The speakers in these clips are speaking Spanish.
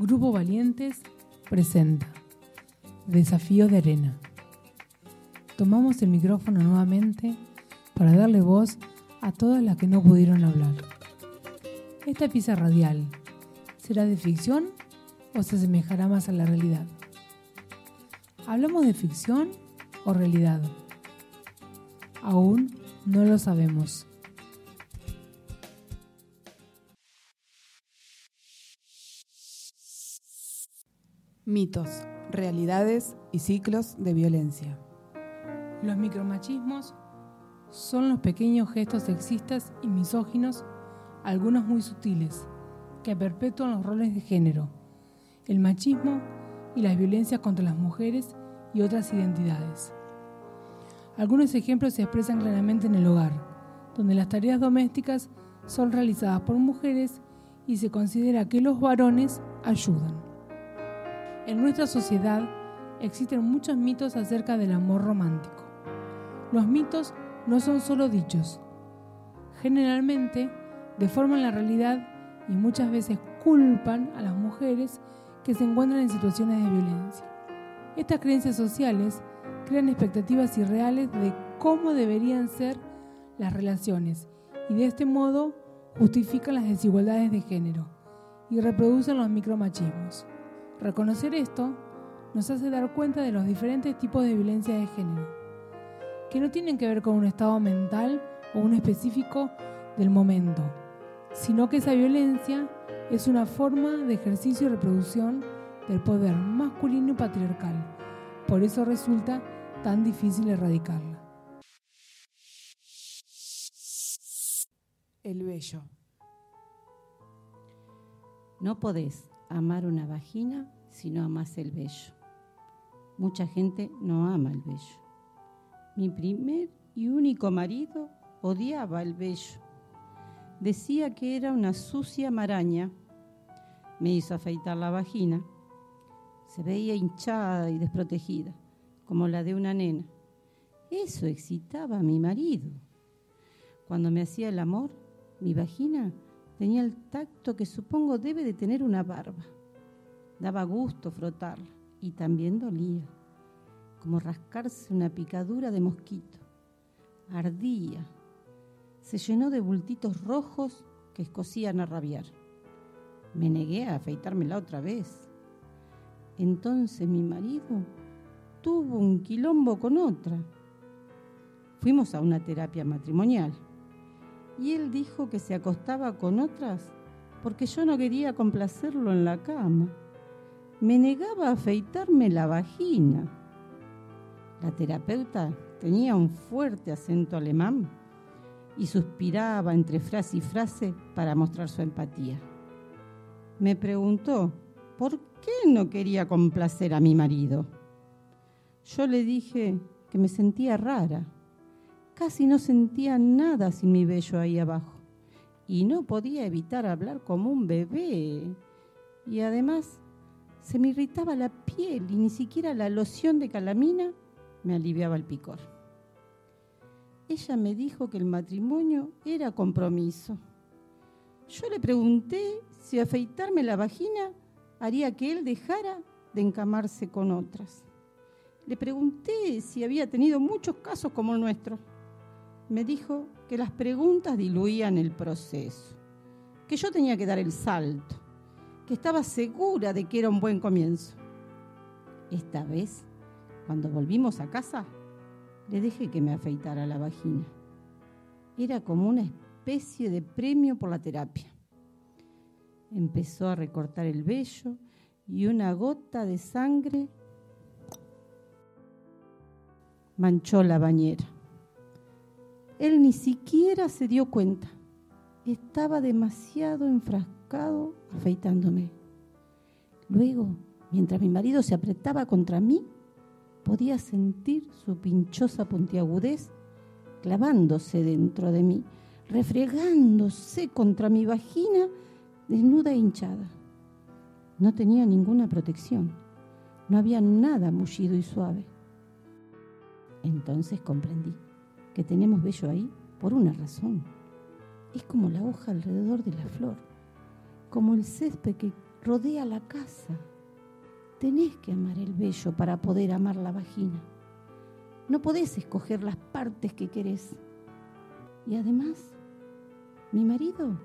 Grupo Valientes presenta Desafío de Arena. Tomamos el micrófono nuevamente para darle voz a todas las que no pudieron hablar. Esta pieza radial será de ficción o se asemejará más a la realidad. ¿Hablamos de ficción o realidad? Aún no lo sabemos. Mitos, realidades y ciclos de violencia. Los micromachismos son los pequeños gestos sexistas y misóginos, algunos muy sutiles, que perpetúan los roles de género, el machismo y las violencias contra las mujeres y otras identidades. Algunos ejemplos se expresan claramente en el hogar, donde las tareas domésticas son realizadas por mujeres y se considera que los varones ayudan. En nuestra sociedad existen muchos mitos acerca del amor romántico. Los mitos no son solo dichos. Generalmente deforman la realidad y muchas veces culpan a las mujeres que se encuentran en situaciones de violencia. Estas creencias sociales crean expectativas irreales de cómo deberían ser las relaciones y de este modo justifican las desigualdades de género y reproducen los micromachismos. Reconocer esto nos hace dar cuenta de los diferentes tipos de violencia de género, que no tienen que ver con un estado mental o un específico del momento, sino que esa violencia es una forma de ejercicio y reproducción del poder masculino y patriarcal. Por eso resulta tan difícil erradicarla. El bello. No podés amar una vagina si no amas el vello. Mucha gente no ama el vello. Mi primer y único marido odiaba el vello. Decía que era una sucia maraña. Me hizo afeitar la vagina. Se veía hinchada y desprotegida, como la de una nena. Eso excitaba a mi marido. Cuando me hacía el amor, mi vagina Tenía el tacto que supongo debe de tener una barba. Daba gusto frotarla y también dolía, como rascarse una picadura de mosquito. Ardía. Se llenó de bultitos rojos que escocían a rabiar. Me negué a afeitármela otra vez. Entonces mi marido tuvo un quilombo con otra. Fuimos a una terapia matrimonial y él dijo que se acostaba con otras porque yo no quería complacerlo en la cama. Me negaba a afeitarme la vagina. La terapeuta tenía un fuerte acento alemán y suspiraba entre frase y frase para mostrar su empatía. Me preguntó, ¿por qué no quería complacer a mi marido? Yo le dije que me sentía rara Casi no sentía nada sin mi vello ahí abajo y no podía evitar hablar como un bebé. Y además se me irritaba la piel y ni siquiera la loción de calamina me aliviaba el picor. Ella me dijo que el matrimonio era compromiso. Yo le pregunté si afeitarme la vagina haría que él dejara de encamarse con otras. Le pregunté si había tenido muchos casos como el nuestro me dijo que las preguntas diluían el proceso, que yo tenía que dar el salto, que estaba segura de que era un buen comienzo. Esta vez, cuando volvimos a casa, le dejé que me afeitara la vagina. Era como una especie de premio por la terapia. Empezó a recortar el vello y una gota de sangre manchó la bañera. Él ni siquiera se dio cuenta. Estaba demasiado enfrascado afeitándome. Luego, mientras mi marido se apretaba contra mí, podía sentir su pinchosa puntiagudez clavándose dentro de mí, refregándose contra mi vagina desnuda e hinchada. No tenía ninguna protección, no había nada mullido y suave. Entonces comprendí que tenemos vello ahí por una razón. Es como la hoja alrededor de la flor, como el césped que rodea la casa. Tenés que amar el vello para poder amar la vagina. No podés escoger las partes que querés. Y además, mi marido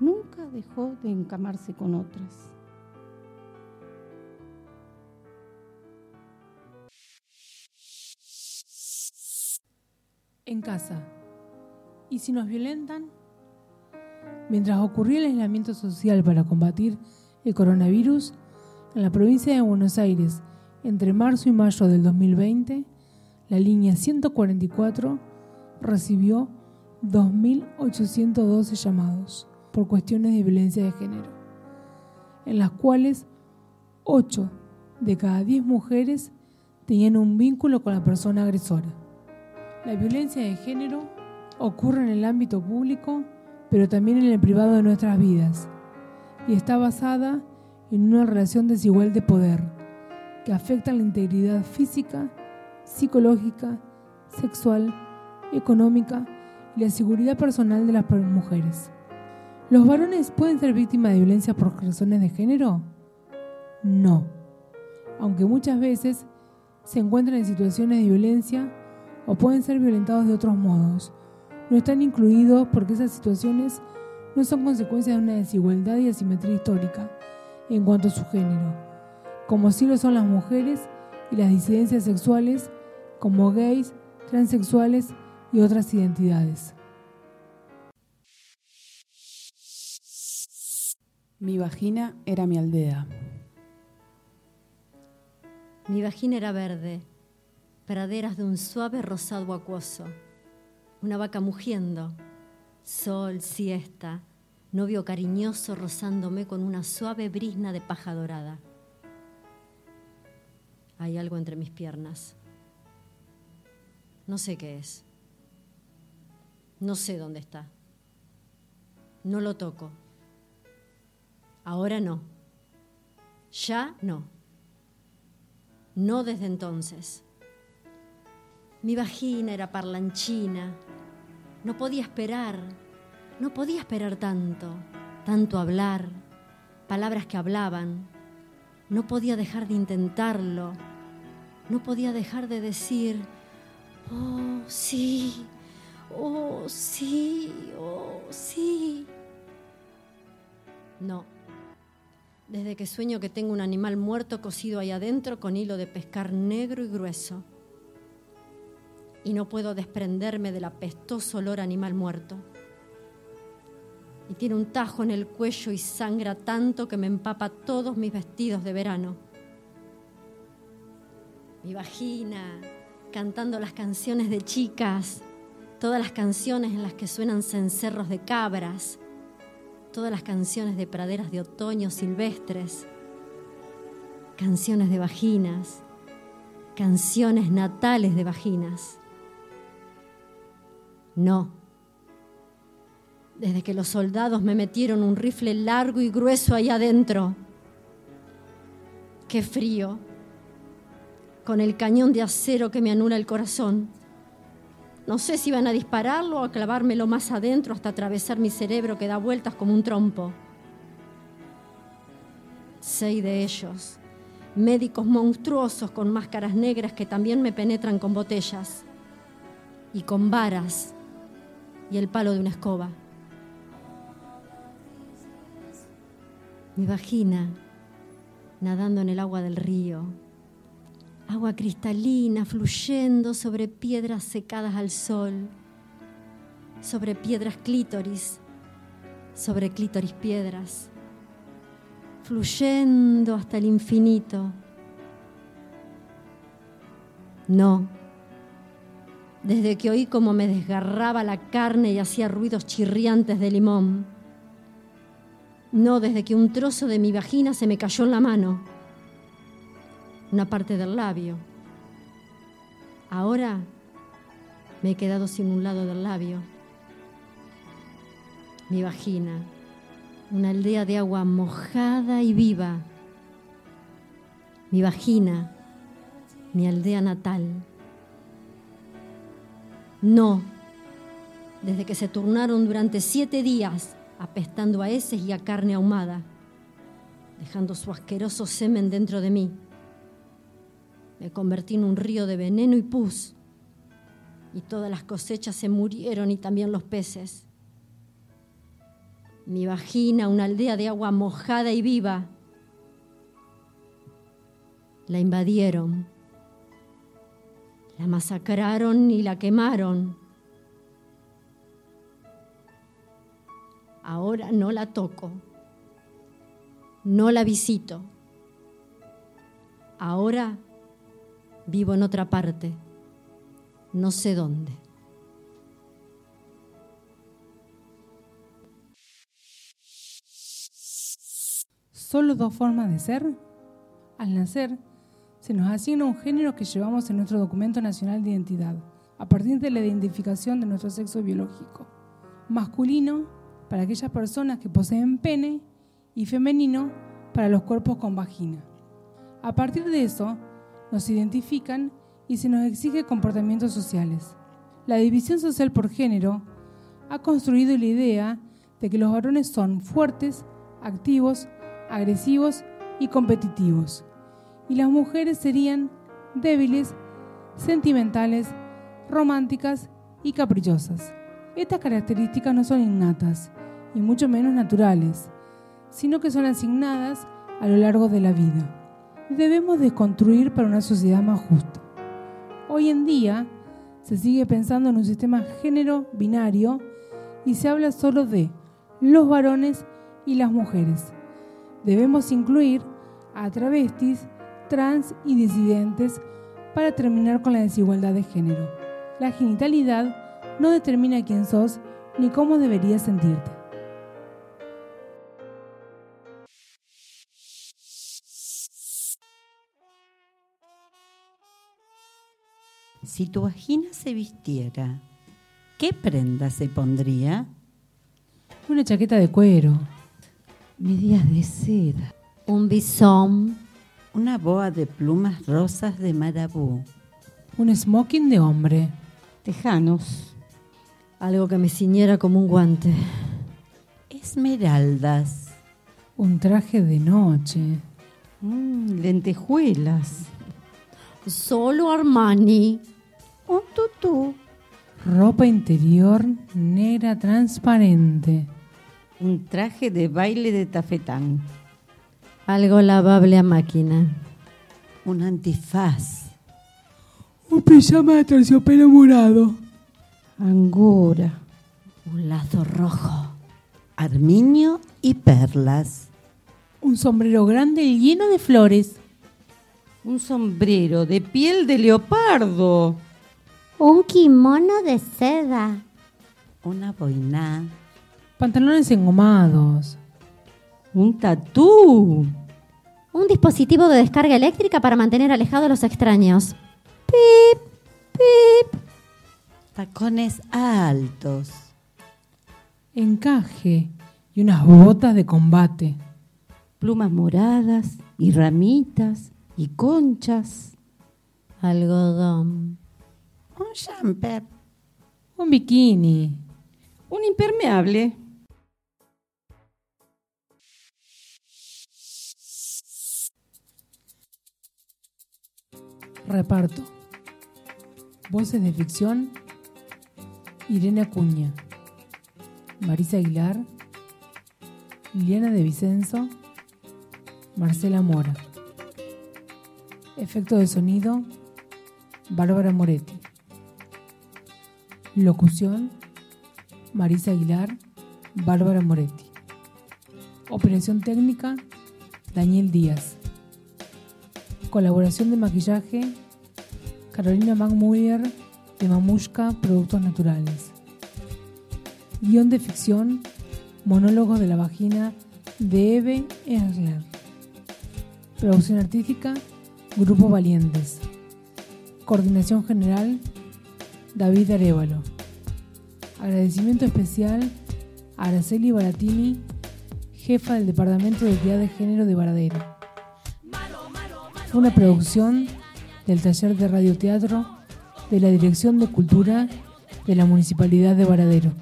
nunca dejó de encamarse con otras. En casa. ¿Y si nos violentan? Mientras ocurría el aislamiento social para combatir el coronavirus, en la provincia de Buenos Aires, entre marzo y mayo del 2020, la línea 144 recibió 2.812 llamados por cuestiones de violencia de género, en las cuales 8 de cada 10 mujeres tenían un vínculo con la persona agresora. La violencia de género ocurre en el ámbito público, pero también en el privado de nuestras vidas, y está basada en una relación desigual de poder que afecta la integridad física, psicológica, sexual, económica y la seguridad personal de las mujeres. ¿Los varones pueden ser víctimas de violencia por razones de género? No, aunque muchas veces se encuentran en situaciones de violencia o pueden ser violentados de otros modos. No están incluidos porque esas situaciones no son consecuencia de una desigualdad y asimetría histórica en cuanto a su género, como sí lo son las mujeres y las disidencias sexuales como gays, transexuales y otras identidades. Mi vagina era mi aldea. Mi vagina era verde, praderas de un suave rosado acuoso, una vaca mugiendo, sol, siesta, novio cariñoso rozándome con una suave brisna de paja dorada. Hay algo entre mis piernas. No sé qué es. No sé dónde está. No lo toco. Ahora no. Ya no. No desde entonces. Mi vagina era parlanchina. No podía esperar. No podía esperar tanto. Tanto hablar. Palabras que hablaban. No podía dejar de intentarlo. No podía dejar de decir, oh, sí, oh, sí, oh, sí. No. Desde que sueño que tengo un animal muerto cosido ahí adentro con hilo de pescar negro y grueso. Y no puedo desprenderme del apestoso olor animal muerto. Y tiene un tajo en el cuello y sangra tanto que me empapa todos mis vestidos de verano. Mi vagina, cantando las canciones de chicas, todas las canciones en las que suenan cencerros de cabras, todas las canciones de praderas de otoño silvestres, canciones de vaginas, canciones natales de vaginas. No. Desde que los soldados me metieron un rifle largo y grueso ahí adentro. Qué frío. Con el cañón de acero que me anula el corazón. No sé si van a dispararlo o a clavármelo más adentro hasta atravesar mi cerebro que da vueltas como un trompo. Seis de ellos, médicos monstruosos con máscaras negras que también me penetran con botellas y con varas y el palo de una escoba. Mi vagina nadando en el agua del río, agua cristalina fluyendo sobre piedras secadas al sol, sobre piedras clítoris, sobre clítoris piedras, fluyendo hasta el infinito. No, desde que oí cómo me desgarraba la carne y hacía ruidos chirriantes de limón. No desde que un trozo de mi vagina se me cayó en la mano, una parte del labio. Ahora me he quedado sin un lado del labio. Mi vagina, una aldea de agua mojada y viva. Mi vagina, mi aldea natal. No, desde que se turnaron durante siete días apestando a heces y a carne ahumada. dejando su asqueroso semen dentro de mí. Me convertí en un río de veneno y pus, y todas las cosechas se murieron y también los peces. Mi vagina, una aldea de agua mojada y viva, la invadieron, la masacraron y la quemaron. Ahora no la toco, no la visito. Ahora vivo en otra parte, no sé dónde. ¿Solo dos formas de ser? Al nacer, se nos asigna un género que llevamos en nuestro documento nacional de identidad, a partir de la identificación de nuestro sexo biológico. Masculino para aquellas personas que poseen pene y femenino para los cuerpos con vagina. A partir de eso, nos identifican y se nos exige comportamientos sociales. La división social por género ha construido la idea de que los varones son fuertes, activos, agresivos y competitivos, y las mujeres serían débiles, sentimentales, románticas y caprichosas. Estas características no son innatas y mucho menos naturales, sino que son asignadas a lo largo de la vida. Debemos desconstruir para una sociedad más justa. Hoy en día se sigue pensando en un sistema género binario y se habla solo de los varones y las mujeres. Debemos incluir a travestis, trans y disidentes para terminar con la desigualdad de género. La genitalidad no determina quién sos ni cómo deberías sentirte. Si tu vagina se vistiera, ¿qué prenda se pondría? Una chaqueta de cuero, Medias de seda, Un bisón, una boa de plumas rosas de marabú, un smoking de hombre, Tejanos. algo que me ciñera como un guante. esmeraldas, un traje de noche, Mm, lentejuelas. Solo Armani. Un tutú. ropa interior negra transparente, Un traje de baile de tafetán. Algo lavable a máquina. un antifaz, un pijama de terciopelo morado, Angora. Un lazo rojo. armiño y perlas, un sombrero grande y lleno de flores, Un sombrero de piel de leopardo. Un kimono de seda. una boina, pantalones engomados, Un tatú. Un dispositivo de descarga eléctrica para mantener alejados a los extraños. Pip, pip. tacones altos, encaje y unas botas de combate, Plumas moradas y ramitas y conchas. Algodón. un jumper, un bikini, Un impermeable. Reparto. Voces de ficción, Irene Acuña, Marisa Aguilar, Liliana de Vicenzo, Marcela Mora. Efecto de sonido, Bárbara Moretti. Locución, Marisa Aguilar, Bárbara Moretti. Operación técnica, Daniel Díaz. Colaboración de maquillaje, Carolina McMuller de Mamushka Productos Naturales. Guión de ficción, Monólogos de la Vagina de Eve Ersler. Producción artística, Grupo Valientes. Coordinación General, David Arevalo. Agradecimiento especial a Araceli Baratini, jefa del Departamento de Equidad de Género de Varadero. Una producción del Taller de Radioteatro de la Dirección de Cultura de la Municipalidad de Varadero.